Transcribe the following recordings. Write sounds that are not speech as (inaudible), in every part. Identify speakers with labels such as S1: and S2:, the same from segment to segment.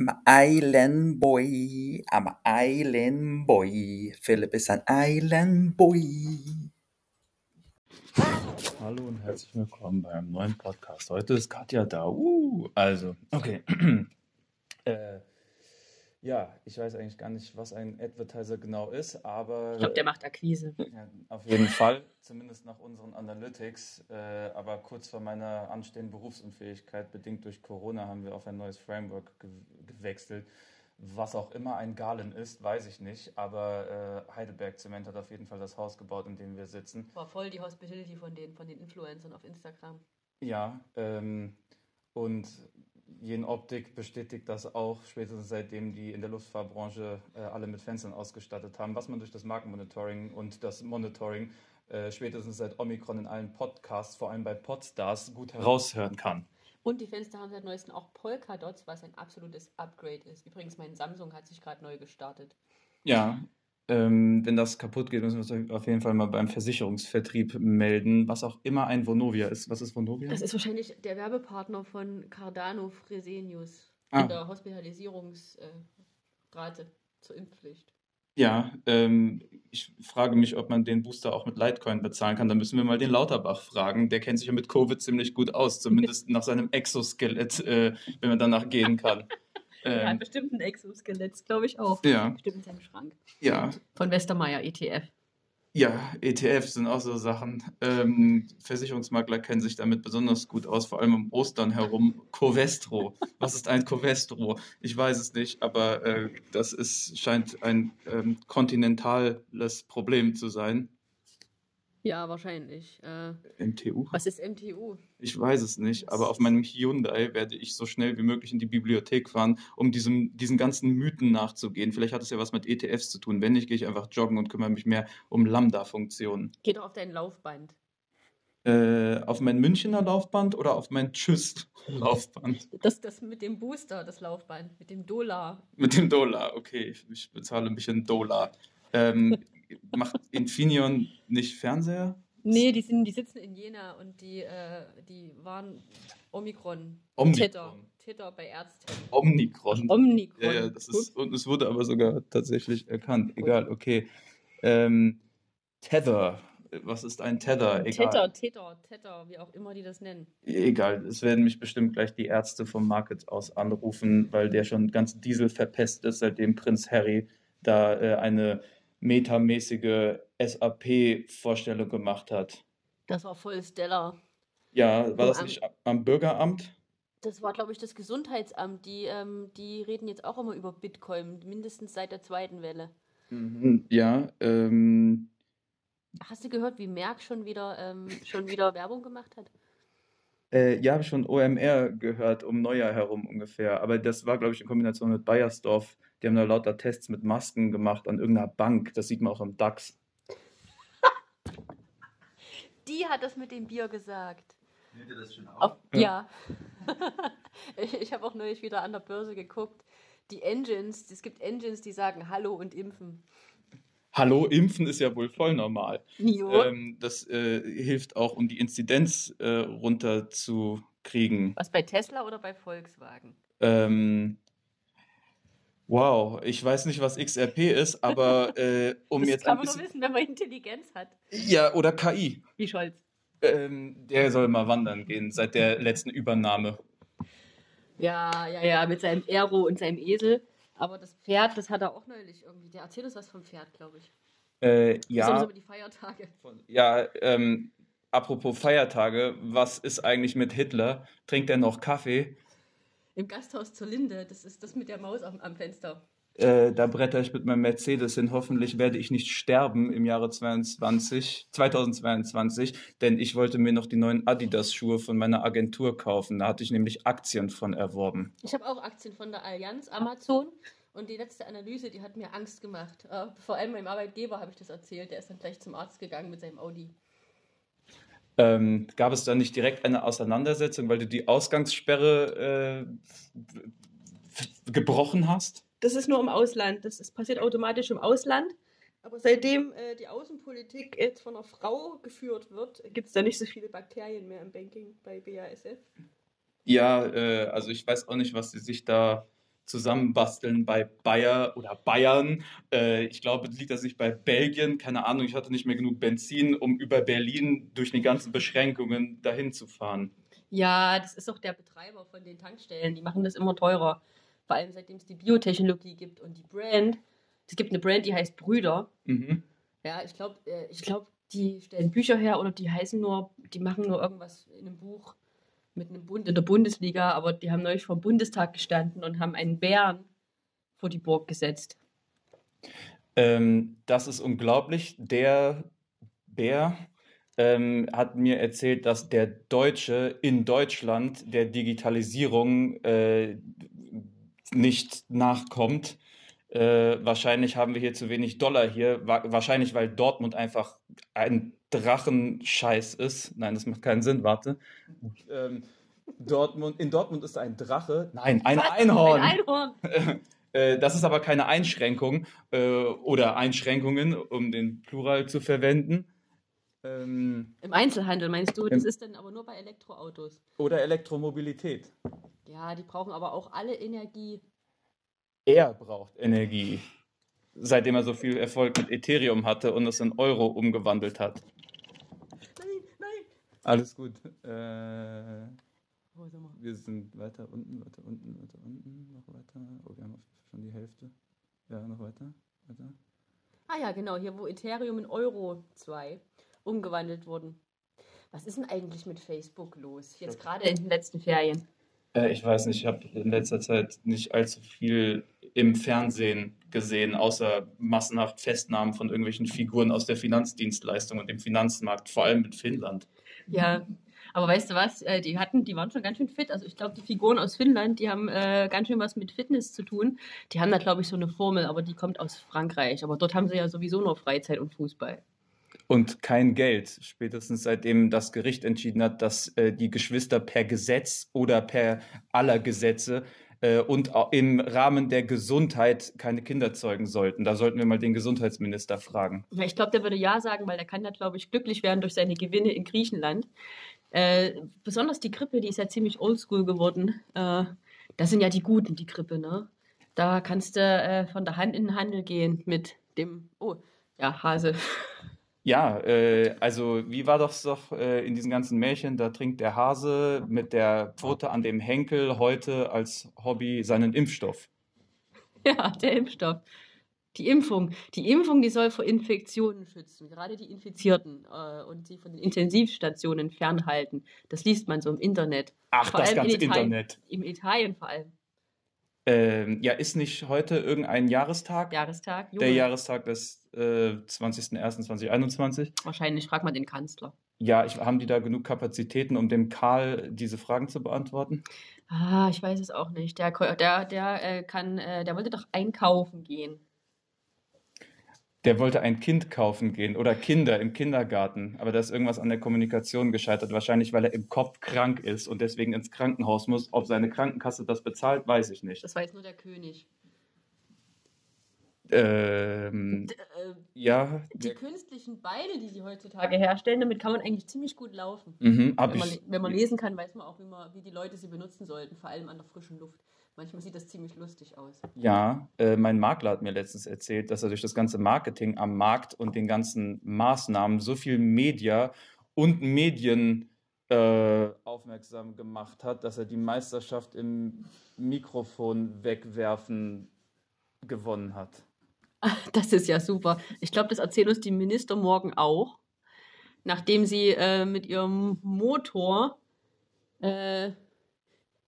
S1: An Island Boy, I'm an Island Boy. Philipp ist ein Island Boy.
S2: Hallo und herzlich willkommen beim neuen Podcast. Heute ist Katja da. Uh, also, okay. (clears throat) äh, ja, ich weiß eigentlich gar nicht, was ein Advertiser genau ist, aber.
S3: Ich glaube, der macht Akquise.
S2: Ja, auf jeden Fall, zumindest nach unseren Analytics. Äh, aber kurz vor meiner anstehenden Berufsunfähigkeit, bedingt durch Corona, haben wir auf ein neues Framework ge gewechselt. Was auch immer ein Galen ist, weiß ich nicht. Aber äh, Heidelberg Zement hat auf jeden Fall das Haus gebaut, in dem wir sitzen.
S3: War voll die Hospitality von den, von den Influencern auf Instagram.
S2: Ja, ähm, und Jen Optik bestätigt das auch, spätestens seitdem die in der Luftfahrtbranche äh, alle mit Fenstern ausgestattet haben, was man durch das Markenmonitoring und das Monitoring äh, spätestens seit Omikron in allen Podcasts, vor allem bei Podstars, gut heraushören kann.
S3: Und die Fenster haben seit neuestem auch Polka-Dots, was ein absolutes Upgrade ist. Übrigens, mein Samsung hat sich gerade neu gestartet.
S2: Ja, ähm, wenn das kaputt geht, müssen wir uns auf jeden Fall mal beim Versicherungsvertrieb melden, was auch immer ein Vonovia ist. Was ist Vonovia?
S3: Das ist wahrscheinlich der Werbepartner von Cardano Fresenius
S2: Ah.
S3: in der Hospitalisierungsrate zur Impfpflicht.
S2: Ja, ähm, ich frage mich, ob man den Booster auch mit Litecoin bezahlen kann. Da müssen wir mal den Lauterbach fragen. Der kennt sich ja mit Covid ziemlich gut aus, zumindest (laughs) nach seinem Exoskelett, äh, wenn man danach gehen kann. Ähm,
S3: bestimmt ein Exoskelett, glaube ich auch.
S2: ja,
S3: Bestimmt in seinem Schrank.
S2: ja,
S3: Von Westermeier ETF.
S2: ja, ETFs sind auch so Sachen. Ähm, Versicherungsmakler kennen sich damit besonders gut aus, vor allem um Ostern herum. Covestro. Was ist ein Covestro? Ich weiß es nicht, aber äh, das ist, scheint ein ähm, kontinentales Problem zu sein.
S3: Ja, wahrscheinlich. Äh,
S2: MTU?
S3: was ist MTU?
S2: Ich weiß es nicht, aber auf meinem Hyundai werde ich so schnell wie möglich in die Bibliothek fahren, um diesem, diesen ganzen Mythen nachzugehen. Vielleicht hat es ja was mit ETFs zu tun. Wenn nicht, gehe ich einfach joggen und kümmere mich mehr um Lambda-Funktionen.
S3: Geh doch auf dein Laufband.
S2: Äh, auf mein Münchner Laufband oder auf mein Tschüss-Laufband? (laughs)
S3: Das, das mit dem Booster, das Laufband, mit dem Dollar.
S2: Mit dem Dollar, okay, ich, ich bezahle ein bisschen Dollar. Ähm, macht Infineon nicht Fernseher?
S3: Nee, die, sind, die sitzen in Jena und die, äh, die waren Omikron.
S2: Omikron.
S3: Titter bei Ärzten.
S2: Omnicron.
S3: Omikron.
S2: Ja, ja, das ist, und es wurde aber sogar tatsächlich erkannt. Egal, okay. Ähm, Tether. Was ist ein Tether? Egal.
S3: Tether, Tether, Tether, wie auch immer die das nennen.
S2: Egal, es werden mich bestimmt gleich die Ärzte vom Market aus anrufen, weil der schon ganz Diesel verpest ist, seitdem Prinz Harry da äh, eine metamäßige SAP-Vorstellung gemacht hat.
S3: Das war voll stellar.
S2: Ja, war das nicht am Bürgeramt?
S3: Das war, glaube ich, das Gesundheitsamt. Die, ähm, die reden jetzt auch immer über Bitcoin, mindestens seit der zweiten Welle.
S2: Mhm, ja, ähm,
S3: Hast du gehört, wie Merck schon wieder, ähm, schon wieder (laughs) Werbung gemacht hat?
S2: Äh, ja, habe ich von OMR gehört, um Neujahr herum ungefähr. Aber das war, glaube ich, in Kombination mit Bayersdorf. Die haben da lauter Tests mit Masken gemacht an irgendeiner Bank. Das sieht man auch am DAX.
S3: Die hat das mit dem Bier gesagt.
S1: Nimmt ihr das schon
S3: Auf, ja. (laughs) ich ich habe auch neulich wieder an der Börse geguckt. Die Engines, es gibt Engines, die sagen Hallo und impfen.
S2: Hallo, impfen ist ja wohl voll normal. Ähm, das äh, hilft auch, um die Inzidenz äh, runterzukriegen.
S3: Was bei Tesla oder bei Volkswagen?
S2: Ähm, wow, ich weiß nicht, was XRP ist, aber äh, um
S3: das
S2: jetzt
S3: kann man nur
S2: bisschen.
S3: wissen, wenn man Intelligenz hat.
S2: Ja, oder KI.
S3: Wie Scholz.
S2: Ähm, der soll mal wandern gehen seit der letzten Übernahme.
S3: Ja, ja, ja, mit seinem Aero und seinem Esel. Aber das Pferd, das hat er auch neulich irgendwie. Der erzählt uns was vom Pferd, glaube ich.
S2: Äh,
S3: Besonders
S2: ja,
S3: über die Feiertage.
S2: ja ähm, apropos Feiertage, was ist eigentlich mit Hitler? Trinkt er noch Kaffee?
S3: Im Gasthaus zur Linde, das ist das mit der Maus am, am Fenster.
S2: Äh, da bretter ich mit meinem Mercedes hin. Hoffentlich werde ich nicht sterben im Jahre 22, 2022, denn ich wollte mir noch die neuen Adidas-Schuhe von meiner Agentur kaufen. Da hatte ich nämlich Aktien von erworben.
S3: Ich habe auch Aktien von der Allianz, Amazon. Und die letzte Analyse, die hat mir Angst gemacht. Äh, vor allem meinem Arbeitgeber habe ich das erzählt. Der ist dann gleich zum Arzt gegangen mit seinem Audi.
S2: Ähm, gab es da nicht direkt eine Auseinandersetzung, weil du die Ausgangssperre äh, gebrochen hast?
S3: Das ist nur im Ausland. Das ist, passiert automatisch im Ausland. Aber seitdem äh, die Außenpolitik jetzt von einer Frau geführt wird, gibt es da nicht so viele Bakterien mehr im Banking bei BASF.
S2: Ja, äh, also ich weiß auch nicht, was sie sich da zusammenbasteln bei Bayer oder Bayern. Äh, ich glaube, liegt das nicht bei Belgien, keine Ahnung. Ich hatte nicht mehr genug Benzin, um über Berlin durch die ganzen Beschränkungen dahin zu fahren.
S3: Ja, das ist auch der Betreiber von den Tankstellen. Die machen das immer teurer. Vor allem seitdem es die Biotechnologie gibt und die Brand. Es gibt eine Brand, die heißt Brüder.
S2: Mhm.
S3: Ja, ich glaube, äh, ich glaub, die stellen Bücher her oder die heißen nur, die machen nur irgendwas in einem Buch mit einem Bund in der Bundesliga, aber die haben neulich vor dem Bundestag gestanden und haben einen Bären vor die Burg gesetzt.
S2: Ähm, das ist unglaublich. Der Bär ähm, hat mir erzählt, dass der Deutsche in Deutschland der Digitalisierung äh, nicht nachkommt. Äh, wahrscheinlich haben wir hier zu wenig Dollar hier. Wa wahrscheinlich, weil Dortmund einfach ein Drachenscheiß ist. Nein, das macht keinen Sinn, warte. Ähm, Dortmund, in Dortmund ist ein Drache. Nein, ein
S3: Was?
S2: Einhorn.
S3: Ein Einhorn. (laughs)
S2: Äh, Das ist aber keine Einschränkung äh, oder Einschränkungen, um den Plural zu verwenden. Ähm,
S3: Im Einzelhandel meinst du? Das ist dann aber nur bei Elektroautos.
S2: oder Elektromobilität.
S3: Ja, die brauchen aber auch alle Energie.
S2: Er braucht Energie, seitdem er so viel Erfolg mit Ethereum hatte und es in Euro umgewandelt hat.
S3: Nein, nein.
S2: Alles gut. Äh, wir sind weiter unten, weiter unten, weiter unten, noch weiter. Oh, wir haben schon die Hälfte. Ja, noch weiter, weiter.
S3: Ah ja, genau, hier wo Ethereum in Euro 2 umgewandelt wurden. Was ist denn eigentlich mit Facebook los? Jetzt gerade in den letzten Ferien.
S2: Äh, ich weiß nicht, ich habe in letzter Zeit nicht allzu viel im Fernsehen gesehen, außer massenhaft Festnahmen von irgendwelchen Figuren aus der Finanzdienstleistung und dem Finanzmarkt, vor allem in Finnland.
S3: Ja, aber weißt du was? Äh, Die hatten, die waren schon ganz schön fit. Also ich glaube, die Figuren aus Finnland, die haben äh, ganz schön was mit Fitness zu tun. Die haben da, glaube ich, so eine Formel, aber die kommt aus Frankreich. Aber dort haben sie ja sowieso nur Freizeit und Fußball.
S2: Und kein Geld, spätestens seitdem das Gericht entschieden hat, dass äh, die Geschwister per Gesetz oder per aller Gesetze äh, und im Rahmen der Gesundheit keine Kinder zeugen sollten. Da sollten wir mal den Gesundheitsminister fragen.
S3: Ich glaube, der würde ja sagen, weil der kann ja, glaube ich, glücklich werden durch seine Gewinne in Griechenland. Äh, besonders die Grippe, die ist ja ziemlich oldschool geworden. Äh, das sind ja die Guten, die Grippe, ne? Da kannst du äh, von der Hand in den Handel gehen mit dem, oh, ja, Hase.
S2: Ja, äh, also wie war das doch äh, in diesen ganzen Märchen? Da trinkt der Hase mit der Pfote an dem Henkel heute als Hobby seinen Impfstoff. (laughs)
S3: Ja, der Impfstoff. Die Impfung. Die Impfung, die soll vor Infektionen schützen, gerade die Infizierten äh, und sie von den Intensivstationen fernhalten. Das liest man so im Internet.
S2: Ach,
S3: Vor
S2: das
S3: in
S2: ganze
S3: Italien.
S2: Internet.
S3: In Italien vor allem.
S2: Ähm, ja, ist nicht heute irgendein Jahrestag?
S3: Jahrestag.
S2: Der
S3: Junge.
S2: Jahrestag des äh, 20.01.2021.
S3: Wahrscheinlich fragt man den Kanzler.
S2: Ja, ich, haben die da genug Kapazitäten, um dem Karl diese Fragen zu beantworten?
S3: Ah, ich weiß es auch nicht. Der, der, der äh, kann, äh, der wollte doch einkaufen gehen.
S2: Der wollte ein Kind kaufen gehen oder Kinder im Kindergarten, aber da ist irgendwas an der Kommunikation gescheitert. Wahrscheinlich, weil er im Kopf krank ist und deswegen ins Krankenhaus muss. Ob seine Krankenkasse das bezahlt, weiß ich nicht.
S3: Das weiß nur der König.
S2: Ähm,
S3: D äh,
S2: ja,
S3: die künstlichen Beine, die sie heutzutage herstellen, damit kann man eigentlich ziemlich gut laufen.
S2: mhm,
S3: Wenn man, wenn man lesen kann, weiß man auch, wie, man, wie die Leute sie benutzen sollten, vor allem an der frischen Luft. Manchmal sieht das ziemlich lustig aus.
S2: Ja, äh, mein Makler hat mir letztens erzählt, dass er durch das ganze Marketing am Markt und den ganzen Maßnahmen so viel Media und Medien äh, aufmerksam gemacht hat, dass er die Meisterschaft im Mikrofon wegwerfen gewonnen hat. (laughs)
S3: Das ist ja super. Ich glaube, das erzählt uns die Minister morgen auch, nachdem sie äh, mit ihrem Motor äh,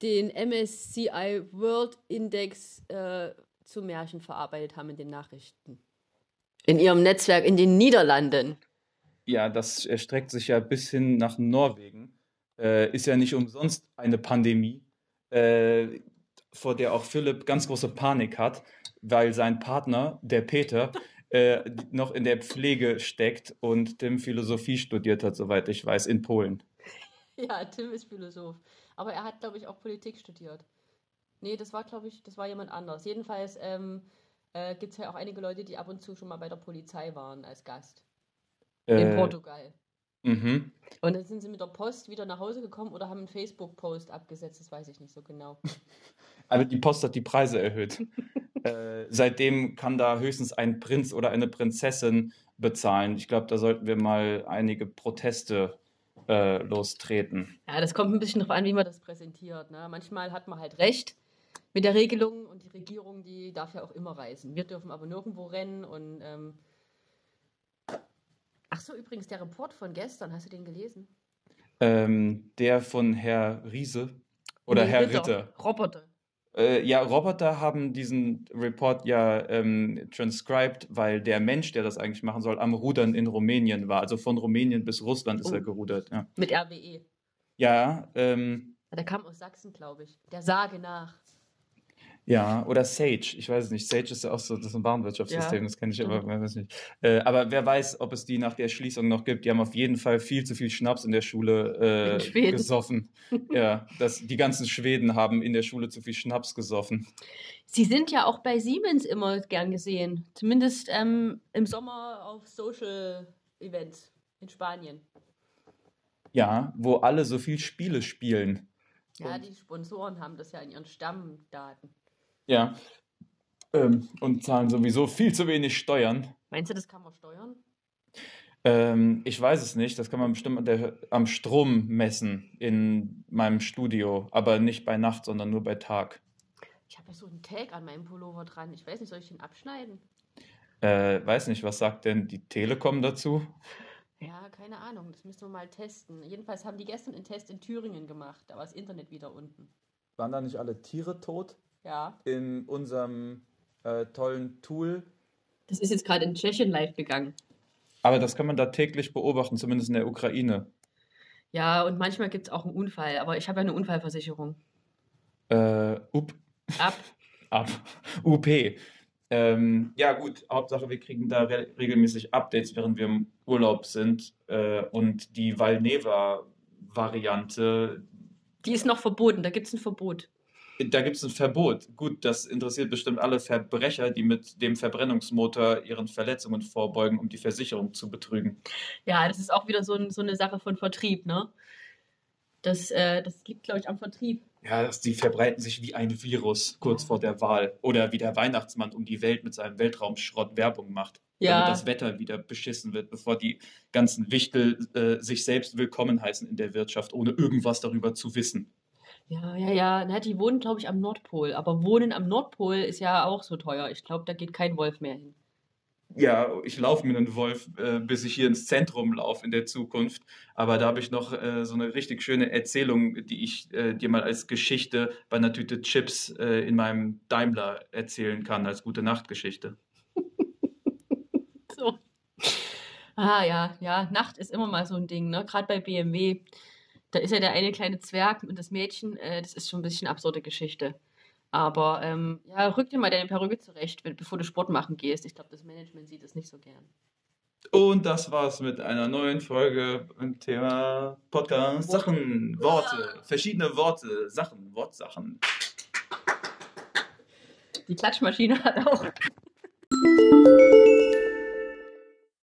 S3: den MSCI World Index äh, zu Märchen verarbeitet haben in den Nachrichten. In ihrem Netzwerk in den Niederlanden.
S2: Ja, das erstreckt sich ja bis hin nach Norwegen. Äh, ist ja nicht umsonst eine Pandemie, äh, vor der auch Philipp ganz große Panik hat, weil sein Partner, der Peter, äh, noch in der Pflege steckt und Tim Philosophie studiert hat, soweit ich weiß, in Polen. (laughs)
S3: Ja, Tim ist Philosoph. Aber er hat, glaube ich, auch Politik studiert. Nee, das war, glaube ich, das war jemand anders. Jedenfalls ähm, äh, gibt es ja auch einige Leute, die ab und zu schon mal bei der Polizei waren als Gast. In
S2: Äh,
S3: Portugal.
S2: mhm.
S3: Und dann sind sie mit der Post wieder nach Hause gekommen oder haben einen Facebook-Post abgesetzt, das weiß ich nicht so genau. (laughs)
S2: Aber die Post hat die Preise erhöht. (laughs) äh, seitdem kann da höchstens ein Prinz oder eine Prinzessin bezahlen. Ich glaube, da sollten wir mal einige Proteste äh, lostreten.
S3: Ja, das kommt ein bisschen darauf an, wie man das präsentiert. Ne? Manchmal hat man halt recht mit der Regelung und die Regierung, die darf ja auch immer reisen. Wir dürfen aber nirgendwo rennen und. Ähm Ach so, übrigens, der Report von gestern, hast du den gelesen?
S2: Ähm, der von Herr Riese oder
S3: Nee,
S2: Herr
S3: Ritter.
S2: Ritter.
S3: Roboter.
S2: Äh, ja, Roboter haben diesen Report ja ähm, transcribed, weil der Mensch, der das eigentlich machen soll, am Rudern in Rumänien war. Also von Rumänien bis Russland ist
S3: Oh.
S2: er gerudert. Ja,
S3: Mit RWE.
S2: ja, ähm,
S3: Ja, Der kam aus Sachsen, glaube ich. Der Sage nach.
S2: Ja, oder Sage. Ich weiß es nicht. Sage ist ja auch so, das ist ein Warenwirtschaftssystem,
S3: Ja,
S2: das kenne ich, aber man weiß nicht. Äh, aber wer weiß, ob es die nach der Schließung noch gibt. Die haben auf jeden Fall viel zu viel Schnaps in der Schule äh,
S3: In
S2: gesoffen. (laughs) ja, das, die ganzen Schweden haben in der Schule zu viel Schnaps gesoffen.
S3: Sie sind ja auch bei Siemens immer gern gesehen. Zumindest ähm, im Sommer auf Social Events in Spanien.
S2: Ja, wo alle so viel Spiele spielen.
S3: Ja, die Sponsoren haben das ja in ihren Stammdaten.
S2: Ja. Ähm, und zahlen sowieso viel zu wenig Steuern.
S3: Meinst du, das kann man steuern?
S2: Ähm, ich weiß es nicht. Das kann man bestimmt der, am Strom messen in meinem Studio, aber nicht bei Nacht, sondern nur bei Tag.
S3: Ich habe ja so einen Tag an meinem Pullover dran. Ich weiß nicht, soll ich den abschneiden?
S2: Äh, weiß nicht, was sagt denn die Telekom dazu?
S3: Ja, keine Ahnung. Das müssen wir mal testen. Jedenfalls haben die gestern einen Test in Thüringen gemacht. Da war das Internet wieder unten.
S2: Waren da nicht alle Tiere tot
S3: Ja.
S2: in unserem äh, tollen Tool?
S3: Das ist jetzt gerade in Tschechien live gegangen.
S2: Aber das kann man da täglich beobachten, zumindest in der Ukraine.
S3: Ja, und manchmal gibt es auch einen Unfall. Aber ich habe ja eine Unfallversicherung.
S2: Äh, up,
S3: Ab. (laughs)
S2: ab. UP. Ähm, ja, gut, Hauptsache, wir kriegen da re regelmäßig Updates, während wir im Urlaub sind. Äh, und die Valneva-Variante,
S3: Die ist noch verboten. Da gibt es ein Verbot.
S2: Da gibt es ein Verbot. Gut, das interessiert bestimmt alle Verbrecher, die mit dem Verbrennungsmotor ihren Verletzungen vorbeugen, um die Versicherung zu betrügen.
S3: Ja, das ist auch wieder so, ein, so eine Sache von Vertrieb, ne? Das, äh, das liegt, glaube ich, am Vertrieb.
S2: Ja, das, die verbreiten sich wie ein Virus kurz vor der Wahl. Oder wie der Weihnachtsmann um die Welt mit seinem Weltraumschrott Werbung macht.
S3: Ja.
S2: Damit das Wetter wieder beschissen wird, bevor die ganzen Wichtel äh, sich selbst willkommen heißen in der Wirtschaft, ohne irgendwas darüber zu wissen.
S3: Ja, ja, ja. Na, die wohnen, glaube ich, am Nordpol. Aber Wohnen am Nordpol ist ja auch so teuer. Ich glaube, da geht kein Wolf mehr hin.
S2: Ja, ich laufe mit einem Wolf, äh, bis ich hier ins Zentrum laufe in der Zukunft. Aber da habe ich noch äh, so eine richtig schöne Erzählung, die ich äh, dir mal als Geschichte bei einer Tüte Chips äh, in meinem Daimler erzählen kann, als gute Nachtgeschichte. (laughs)
S3: So. Ah, ja, ja. Nacht ist immer mal so ein Ding, ne? Gerade bei BMW. Da ist ja der eine kleine Zwerg und das Mädchen. Äh, das ist schon ein bisschen absurde Geschichte. Aber ähm, ja, rück dir mal deine Perücke zurecht, wenn- bevor du Sport machen gehst. Ich glaube, das Management sieht das nicht so gern.
S2: Und das war's mit einer neuen Folge im Thema Podcast. Sachen, Worte, verschiedene Worte, Sachen, Wortsachen.
S3: Die Klatschmaschine hat auch.